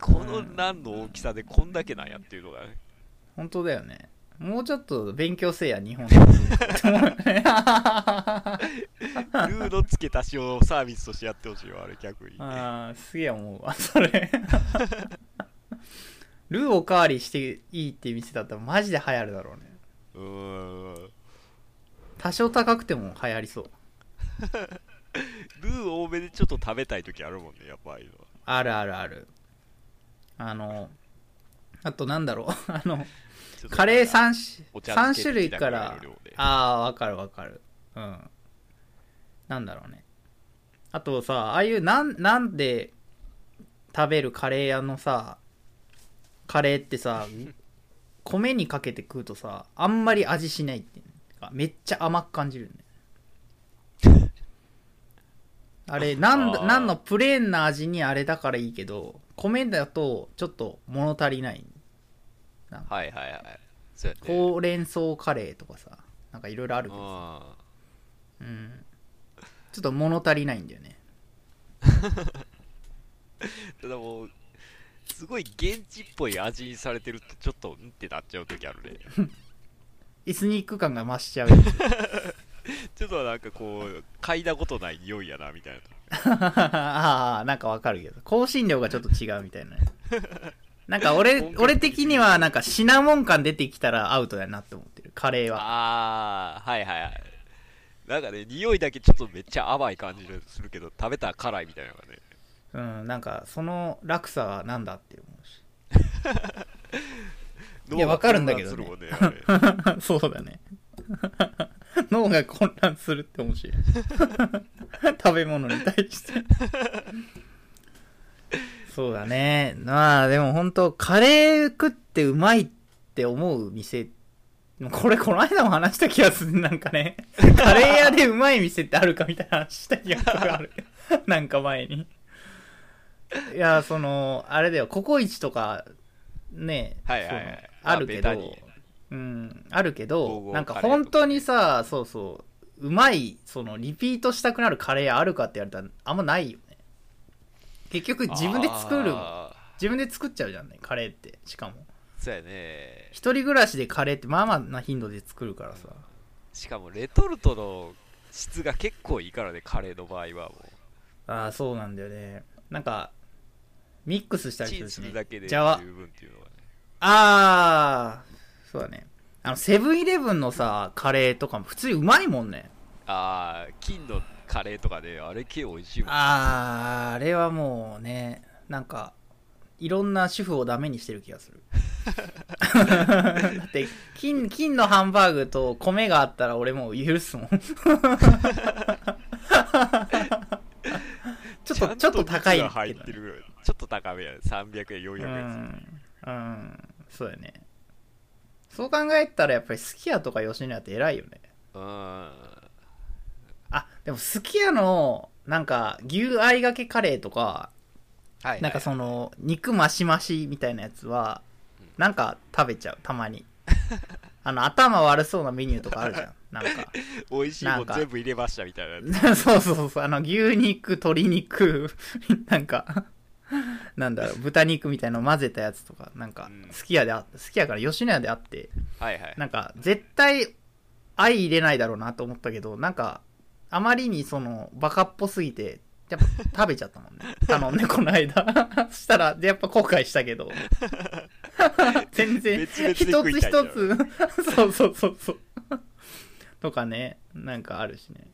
このナンの大きさでこんだけなんやっていうのがね。本当だよね。もうちょっと勉強せえや、日本 [laughs] ルーの付け足しをサービスとしてやってほしいわ、あれ逆に。ああ、すげえ思うわ、それ。[laughs] ルーおかわりしていいっていう店だったらマジで流行るだろうね。うーん。多少高くても流行りそう。ルー多めでちょっと食べたい時あるもんね、やっぱああいうのは。あるあるある。あの、あとなんだろう。[laughs] あの、カレーなんか3お茶三漬け種類からああ、わかるわかる。うん。なんだろうね。あとさ、ああいうなん、なんで食べるカレー屋のさ、カレーってさ、[laughs] 米にかけて食うとさ、あんまり味しないってめっちゃ甘く感じるね。[laughs] あれ、なんだ、あーなんのプレーンな味にあれだからいいけど、米だとちょっと物足りない。はいはいはい。そうやね。ほうれん草カレーとかさ、なんかいろいろあるけどさ、あうん。ちょっと物足りないんだよね。[laughs] ただもう、すごい現地っぽい味にされてるとちょっとんってなっちゃう時あるね。[laughs] エスニック感が増しちゃう。[laughs] ちょっとなんかこう、嗅いだことない匂いやな、みたいな。[laughs] ああ、なんかわかるけど。香辛料がちょっと違うみたいなね。なんか俺俺的にはなんかシナモン感出てきたらアウトだなって思ってる。カレーは。あー、はいはいはい。なんかね、匂いだけちょっとめっちゃ甘い感じがするけど、食べたら辛いみたいなのがね。うん、なんかその落差はなんだって思うし。[laughs] 脳いやわかるんだけどね [laughs] そうだね。[laughs] 脳が混乱するって面白い。[laughs] 食べ物に対して。そうだね。まあでも本当カレー食ってうまいって思う店、これこの間も話した気がする。なんかね、カレー屋でうまい店ってあるかみたいな話した気がする。ある。なんか前に。いや、その、あれだよ、ココイチとか、ね、はいはいはいあるけどうん、あるけど、なんか本当にさ、そうそう、うまい、その、リピートしたくなるカレーあるかって言われたら、あんまないよね。結局自分で作る自分で作っちゃうじゃんね、カレーって。しかも。ーそうやね。一人暮らしでカレーってまあまあな頻度で作るからさ。しかもレトルトの質が結構いいからね、カレーの場合はもああ、そうなんだよね。なんか、ミックスしたりするしねるだけで。十じゃあ、分っていうのがね。ああ、そうだね。あの、セブンイレブンのさ、カレーとかも普通にうまいもんね。あー、金のカレーとかで、あれ系美味しいもん。あー、あれはもうね、なんか、いろんな主婦をダメにしてる気がする。[laughs] だって、金、金のハンバーグと米があったら俺もう許すもん。[laughs] ちょっと、ちょっと高いちゃんとけどね蜜が入ってるぐらい。ちょっと高めやね。300円、400う円。ん、うん、そうやね。そう考えたらやっぱりすき家とか吉野家って偉いよね。うん。あ、でもすき家の、なんか、牛あいがけカレーとか、はい、はい。なんかその、肉マシマシみたいなやつはうん、なんか食べちゃう、たまに。あの、頭悪そうなメニューとかあるじゃん。なんか。[laughs] 美味しいもん全部入れましたみたいな。[laughs] そうそうそう。あの、牛肉、鶏肉、[laughs] なんか、[laughs] なんだろう、豚肉みたいの混ぜたやつとか、なんかうん、すき家であすき家から吉野家であって、はいはい。なんか、絶対、愛入れないだろうなと思ったけど、なんか、あまりにその、バカっぽすぎて、やっぱ食べちゃったもんね。[laughs] 頼んで、この間。そ [laughs] したら、でやっぱ後悔したけど。全然、一つ一つ、そうそうそうそう。とかね、なんかあるしね。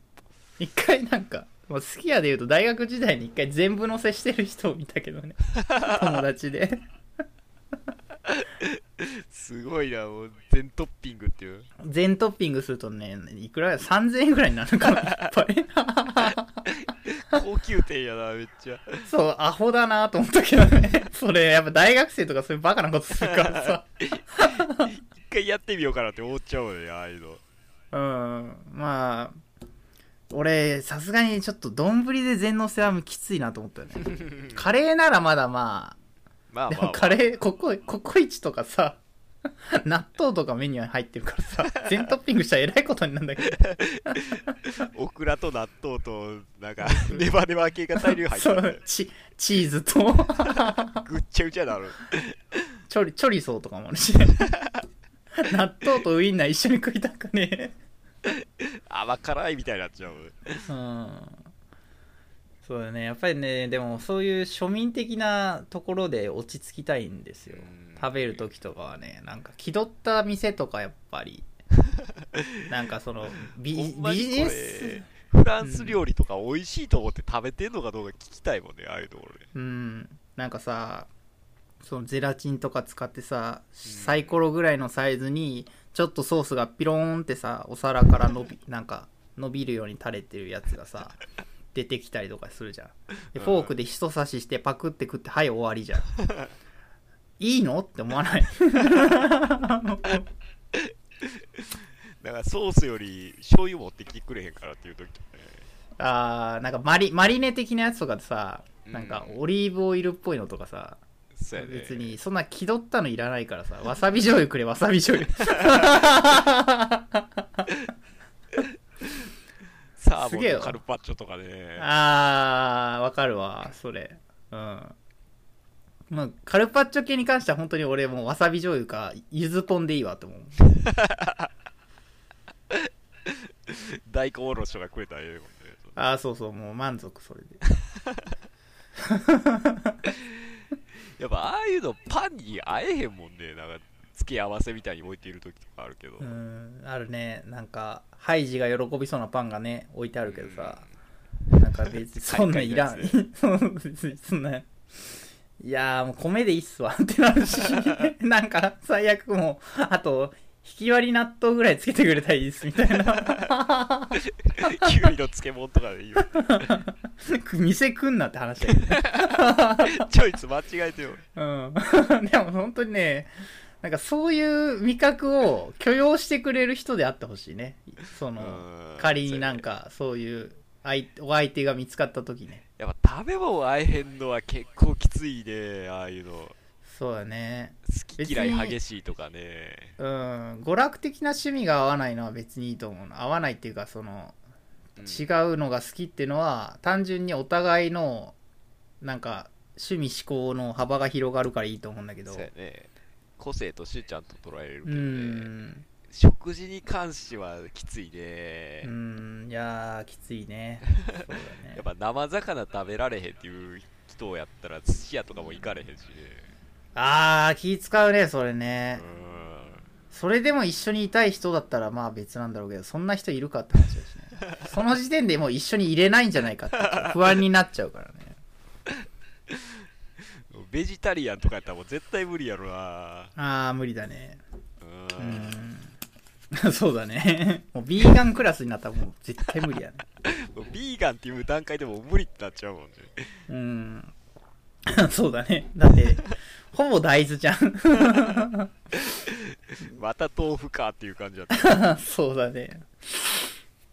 一回なんか、もう好き家で言うと大学時代に一回全部乗せしてる人を見たけどね。[laughs] 友達で。すごいな、もう全トッピングっていう。全トッピングするとね、いくら ?3000 円ぐらいになるから、[laughs] やっぱり。高級店やな、めっちゃ。そう、アホだなと思ったけどね。それ、やっぱ大学生とかそういうバカなことするからさ。[laughs] 一回やってみようかなって思っちゃうよね、ああいうの。うん。まあ、俺、さすがにちょっと丼で全のせはきついなと思ったよね。[laughs] カレーならまだまあ、でまあまあ、まあ、もカレー、ココ、ココイチとかさ、[laughs] 納豆とかメニューに入ってるからさ、[laughs] 全トッピングしたらえらいことになるんだけど。オクラと納豆と、なんか、ネバネバ系が大量入ってる、チ、チーズと、ぐっちゃぐちゃなる。チョリ、チョリソーとかもあるし、ね、納豆とウインナー一緒に食いたくね [laughs] 甘辛いみたいになっちゃう。うん。そうだね。やっぱりね、でもそういう庶民的なところで落ち着きたいんですようん。食べる時とかはね、なんか気取った店とかやっぱり、[laughs] なんかそのビビジネこスれ、フランス料理とか美味しいと思って食べてんのかどうか聞きたいもんね、ああいうところで。うん、なんかさ、そのゼラチンとか使ってさ、サイコロぐらいのサイズに、ちょっとソースがピローンってさ、お皿から伸び、なんか伸びるように垂れてるやつがさ、出てきたりとかするじゃん。で、フォークで一刺ししてパクって食って、はい、終わりじゃん。いいのって思わない？[laughs] だからソースより醤油持ってきてくれへんからっていう時ね。あー、なんかマリ、マリネ的なやつとかでさ、うんなんかオリーブオイルっぽいのとかさ、そうやね。別にそんな気取ったのいらないからさ、わさび醤油くれ、わさび醤油。サーすげえわモンとカルパッチョとかね。あー、わかるわ、それ。うん。まあ、カルパッチョ系に関しては本当に俺もうわさび醤油か、ゆずポンでいいわと思う。[laughs] 大根おろしとかくれたらええもんね。あー、そうそう、もう満足、それで。[laughs] やっぱああいうのパンに合えへんもんね。なんか付け合わせみたいに置いている時とかあるけど。うん、あるね。なんか、ハイジが喜びそうなパンがね、置いてあるけどさ、なんか別に [laughs] そんなんいらん。[laughs] そう別にそんな。いやーもう米でいいっすわってなるし、[laughs] なんか最悪もう、あと、引き割り納豆ぐらいつけてくれたらいいですみたいな。きゅうりの漬物とかでいいよ。店来んなって話だけどね。チョイス間違えてよ。うん。[laughs] でも本当にね、なんかそういう味覚を許容してくれる人であってほしいね。その、うん仮になんかそういう相お相手が見つかった時ね。やっぱ食べ物合えへんのは結構きついね。ああいうの。そうだね。好き嫌い激しいとかね。うん。娯楽的な趣味が合わないのは別にいいと思うの。合わないっていうか、その、うん違うのが好きっていうのは、単純にお互いの、なんか、趣味思考の幅が広がるからいいと思うんだけど。そうやね。個性としてちゃんと捉えれるうけどね。ん。食事に関してはきついね。うん。いやー、きついね。そうだね [laughs] やっ。ぱ生魚食べられへんっていう人をやったら寿司屋とかも行かれへんしね。あー、気使うね、それね。うん。それでも一緒にいたい人だったらまあ別なんだろうけど、そんな人いるかって話だしね。[laughs] その時点でもう一緒に入れないんじゃないかって [laughs] 不安になっちゃうからね。ベジタリアンとかやったらもう絶対無理やろな。あー、無理だね。う。うんん。[laughs] そうだね。もうビーガンクラスになったらもう絶対無理やね。ビーガンっていう段階でもう無理ってなっちゃうもんね。うん。[laughs] そうだね。だって、ほぼ大豆じゃん。[laughs] また豆腐かっていう感じだった。[laughs] そうだね。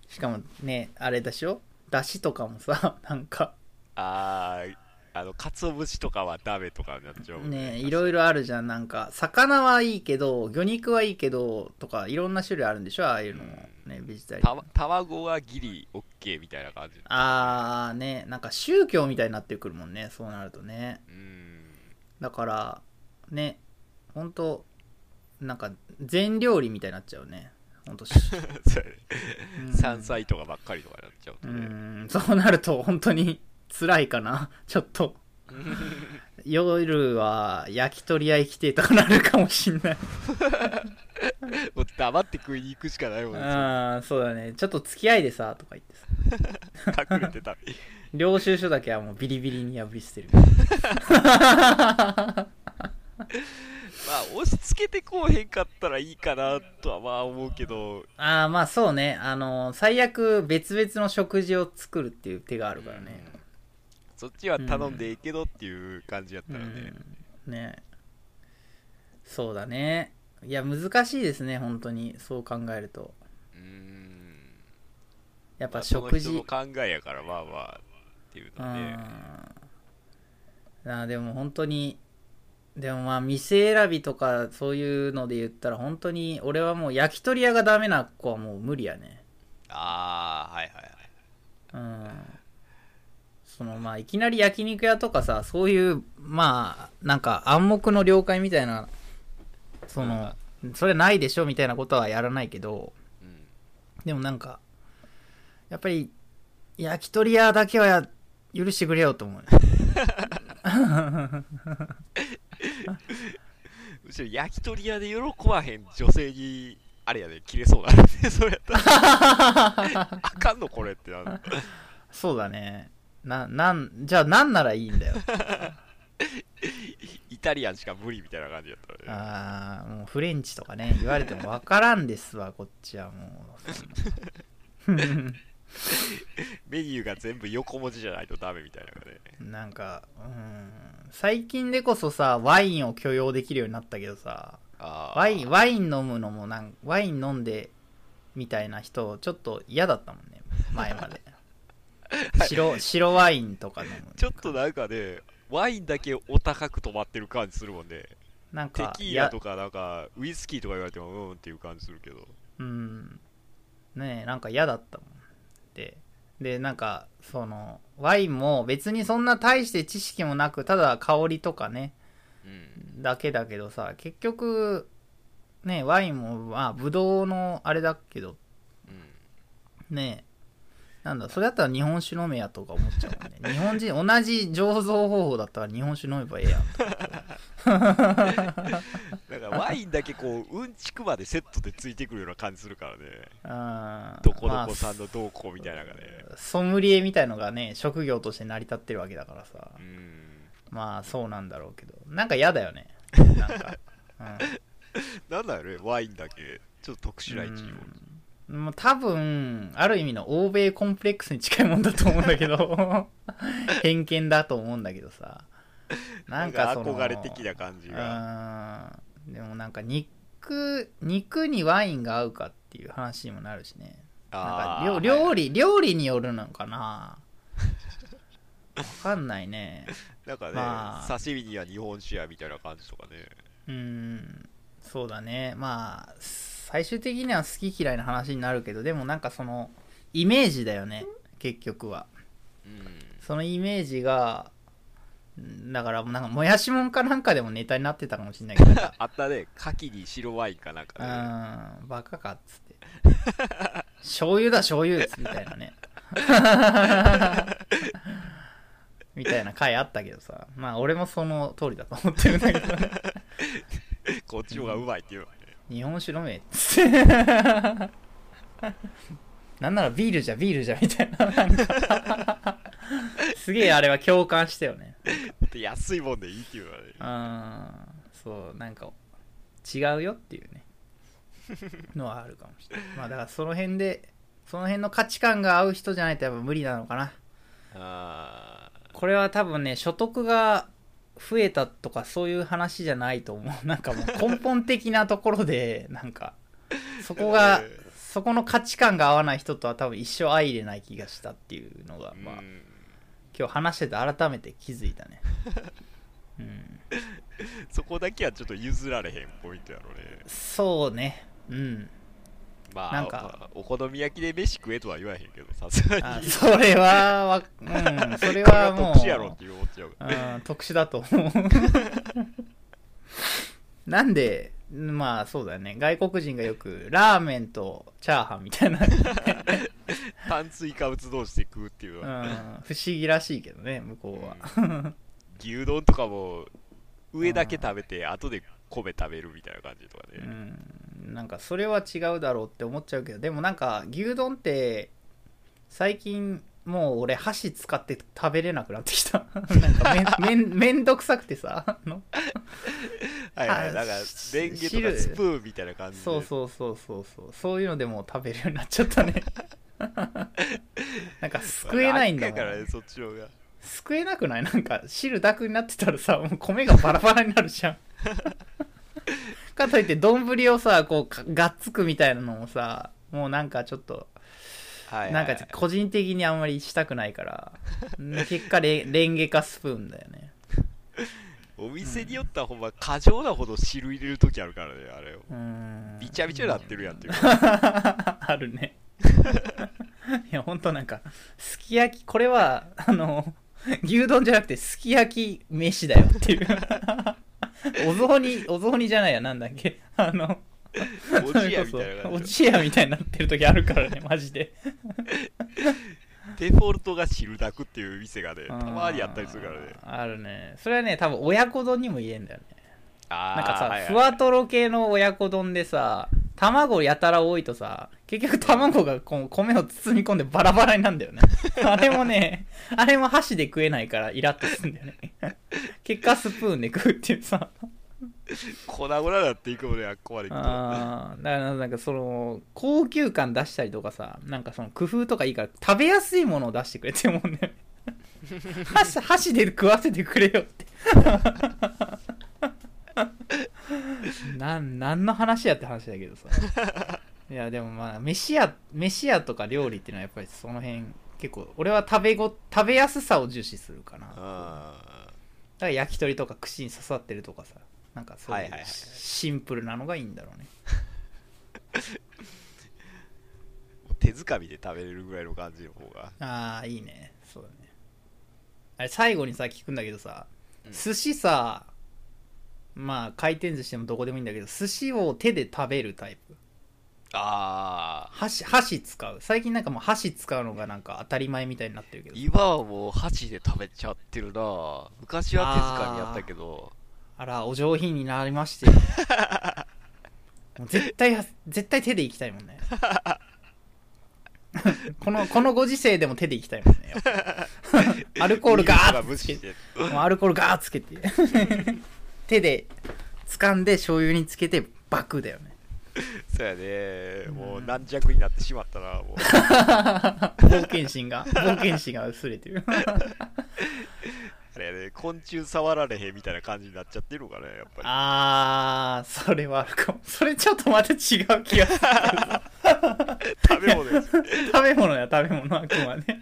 しかもね、あれでしょ？だしとかもさ、なんか、あー、あの、鰹節とかはダメとかになっちゃうもんねいろいろあるじゃん。なんか、魚はいいけど、魚肉はいいけど、とか、いろんな種類あるんでしょ？ああいうのも。ね、ベジタリアン。たま卵はギリ OK みたいな感じ。あー、ね、なんか宗教みたいになってくるもんね。そうなるとね。うん。だから、ね、ほんと、なんか、全料理みたいになっちゃうね。ほんとし、[laughs] そうやねうん山菜とかばっかりとかになっちゃうとうね。ん、そうなると本当に辛いかな。ちょっと。[laughs] 夜は焼き鳥屋行きてえとかなるかもしんない。[laughs] [laughs] もう黙って食いに行くしかないもんね。ああ、そうだね。ちょっと付き合いでさ、とか言ってさ。隠れてた。領収書だけはもうビリビリに破り捨てる。[laughs] まあ押し付けてこうへんかったらいいかなとはまあ思うけどああまあそうねあの最悪別々の食事を作るっていう手があるからねそっちは頼んでいいけどっていう感じやったらね、うん、ねそうだねいや難しいですね本当に。そう考えると。うん。やっぱ食事、人の考えやからまあまあっていうので、うん。あーでも本当にでもまあ店選びとかそういうので言ったら本当に俺はもう焼き鳥屋がダメな子はもう無理やね。ああはいはいはい。うん。そのまあいきなり焼肉屋とかさそういうまあなんか暗黙の了解みたいなその、それないでしょみたいなことはやらないけどうん。でもなんかやっぱり焼き鳥屋だけはや許してくれよと思うね。[laughs] むしろ焼き鳥屋で喜ばへん女性にあれやね切れそうなねそれやったら。[laughs] あかんのこれってなる。そうだね。ななんじゃあ何ならいいんだよ [laughs] [laughs] イタリアンしか無理みたいな感じやったらねああもうフレンチとかね言われても分からんですわこっちはもう。[laughs] メニューが全部横文字じゃないとダメみたいなね。なんかうん最近でこそさワインを許容できるようになったけどさワインワイン飲むのもなんワイン飲んでみたいな人ちょっと嫌だったもんね前まで。[laughs] 白白ワインとか飲むちょっとなんかねワインだけお高く止まってる感じするもんね。なんテかやキーラとかなんかウイスキーとか言われてもうんっていう感じするけど。うん。ねえなんか嫌だったもん。ででなんかそのワインも別にそんな大して知識もなくただ香りとかねうん。だけだけどさ結局ねワインもまあブドウのあれだけどうん。ねえなんだそれだったら日本酒飲めやとか思っちゃうもんね。日本人同じ醸造方法だったら日本酒飲めばええやんと。[laughs] なんかワインだけこううんちくまでセットでついてくるような感じするからね。うんどこどまあこさんのどうこうみたいなのがね。ソムリエみたいのがね職業として成り立ってるわけだからさ。うん。まあそうなんだろうけど。なんか嫌だよね。[laughs] なんか、なんだよねワインだけ。ちょっと特殊な位置を。うん、もう多分ある意味の欧米コンプレックスに近いもんだと思うんだけど [laughs] 偏見だと思うんだけどさ。なんかその憧れ的な感じが。うん。でもなんか肉肉にワインが合うかっていう話にもなるしね。なんか料料理料理によるのかな。わかんないね。なんかね、まあ。刺身には日本酒やみたいな感じとかね。うん。そうだね。まあ最終的には好き嫌いの話になるけどでもなんかそのイメージだよね結局は。うん。そのイメージがんだからなんかもやしもんかなんかでもネタになってたかもしれないけど [laughs] あったね。牡蠣に白ワインかなんかねうん。バカかっつって。醤油だ醤油みたいなね。[laughs] みたいな回あったけどさ。まあ俺もその通りだと思ってるんだけどね。[laughs] こっちの方がうまいっていう日本酒飲め。っつってなんならビールじゃビールじゃみたいななんか。[laughs] すげえあれは共感したよね。で安いもんでいいっていうのはねうんそうなんか違うよっていうね。のはあるかもしれない。まあだからその辺でその辺の価値観が合う人じゃないとやっぱ無理なのかな。あこれは多分ね所得が増えたとかそういう話じゃないと思う。[laughs] なんかもう根本的なところでなんか [laughs] そこがえーそこの価値観が合わない人とは多分一生相入れない気がしたっていうのが、ーまあ、うん今日話してて改めて気づいたね。[laughs] うん。そこだけはちょっと譲られへんポイントやろね。そうね。うんまあなんかお好み焼きで飯食えとは言わへんけどさすがあにそれはわうん [laughs] それははもう特殊やろって思っちゃううん、特殊だと思う。[laughs] なんでまあそうだよね。外国人がよくラーメンとチャーハンみたいな、炭水化物同士で食うっていううん、のは、不思議らしいけどね向こうは、牛丼とかも上だけ食べて後で米食べるみたいな感じとかうね、ん、なんかそれは違うだろうって思っちゃうけどでもなんか牛丼って最近もう俺箸使って食べれなくなってきた。[laughs] なんかめんめんどくさくてさはいはいあなんかしレンゲとか汁スプーンみたいな感じで。そうそうそうそうそう。そういうのでもう食べるようになっちゃったね。[laughs] なんか救えないんだもん。ねそっちの方が。救えなくない？なんか汁だくになってたらさもう米がバラバラになるじゃん [laughs] かといって丼をさこうかがっつくみたいなのもさもうなんかちょっとなんか個人的にあんまりしたくないから結果レレンゲかスプーンだよね。お店によってはほんま過剰なほど汁入れる時あるからねあれを。びちゃびちゃになってるやんっていう。[laughs] あるね。[laughs] いやほんとなんかすき焼きこれはあの牛丼じゃなくてすき焼き飯だよっていう [laughs] お雑煮お雑煮じゃないやなんだっけ？[laughs] あのおじやみたいなお感じじやみたいになってる時あるからねマジで。[laughs] デフォルトが汁だくっていう店がねたまにあったりするからね。あるね。それはね多分親子丼にも言えんだよね。あなんかさ、ーはいはい。ふわとろ系の親子丼でさ卵やたら多いとさ結局卵がこう米を包み込んでバラバラになるんだよね。[laughs] あれもねあれも箸で食えないからイラッとするんだよね。結果スプーンで食うっていうさ。粉々になっていくもんねあっこまで行くと。あーだからなんかその高級感出したりとかさなんかその工夫とかいいから食べやすいものを出してくれって思うんだよね。[laughs] 箸箸で食わせてくれよって [laughs] なん何の話やって話だけどさ。[laughs] いやでもまあ飯屋飯屋とか料理っていうのはやっぱりその辺結構俺は食べご食べやすさを重視するかな。だかあら焼き鳥とか串に刺さってるとかさ。なんかそういうシンプルなのがいいんだろうね。[laughs] ー手づかみで食べれるぐらいの感じの方が。ああいいね。そうだね。あれ最後にさ聞くんだけどさ、うん。寿司さまあ回転寿司でもどこでもいいんだけど寿司を手で食べるタイプ。ああ箸箸使う。最近なんかもう箸使うのがなんか当たり前みたいになってるけど。今はもう箸で食べちゃってるな。昔は手づかみやったけど。あらお上品になりまして。[laughs] もう絶対絶対手でいきたいもんね。[laughs] このこのご時世でも手でいきたいもんねアルコールガーッ無つけて。[laughs] アルコールガーッつけて手で掴んで醤油につけてバクだよね。そうやね。もう軟弱になってしまったなもう。冒険心が冒険心が薄れてる。あれやね昆虫触られへんみたいな感じになっちゃってるのかねやっぱあーそれはあるかも。それちょっとまた違う気がするり食べ物です食べ物や食べ物あくまで。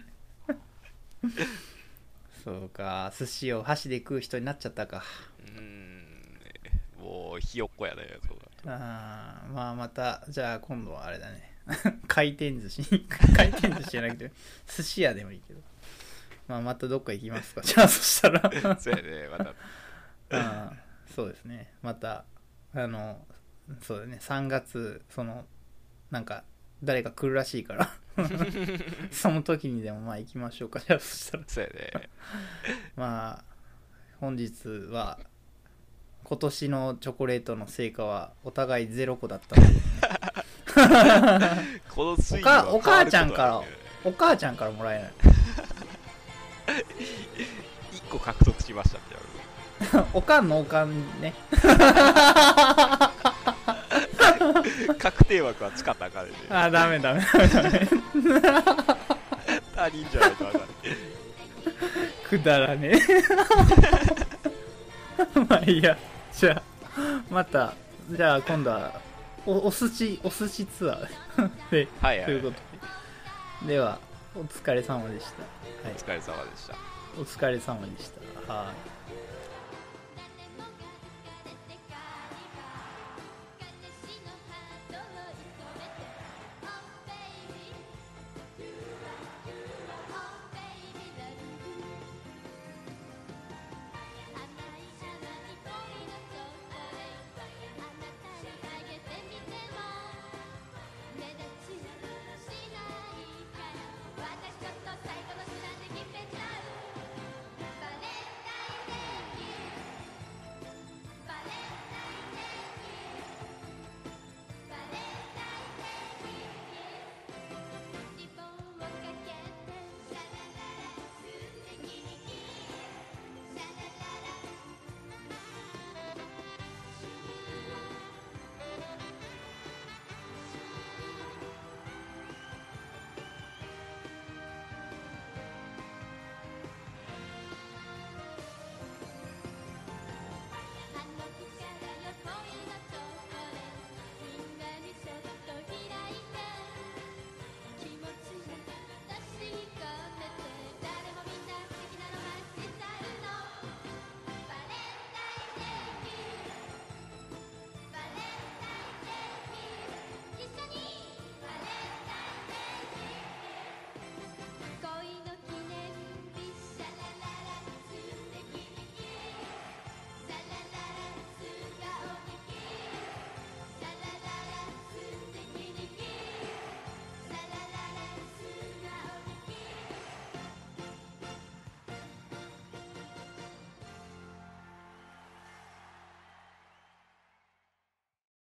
そうか寿司を箸で食う人になっちゃったか。うーんもうひよっこやねそうだ。あーまあまたじゃあ今度はあれだね。[laughs] 回転寿司。に [laughs] 回転寿司じゃなくて寿司屋でもいいけど。まあまたどっか行きますか。[laughs] じゃあそしたら。そうやねまた。あーそうですね。またあのそうだね。3月そのなんか誰か来るらしいから。その時にでもまあ行きましょうか。じゃあそしたら。そうやね。まあ本日は今年のチョコレートの成果はお互いゼロ個だったので。[laughs] この推移おかはお母ちゃんからお母ちゃんからもらえない。[laughs] 一個獲得しましたってやる。[laughs] おかんのおかんね。確定枠は使ったらあかんねんね。あーダメダメダメ。ダメ他人じゃないとあかんね。くだらねえ。まあいいやじゃあまたじゃあ今度はおお寿司お寿司ツアー [laughs] ではいはい。ということで。ではお疲れ様でした、はい。お、疲れ様でした。お疲れ様でした。はい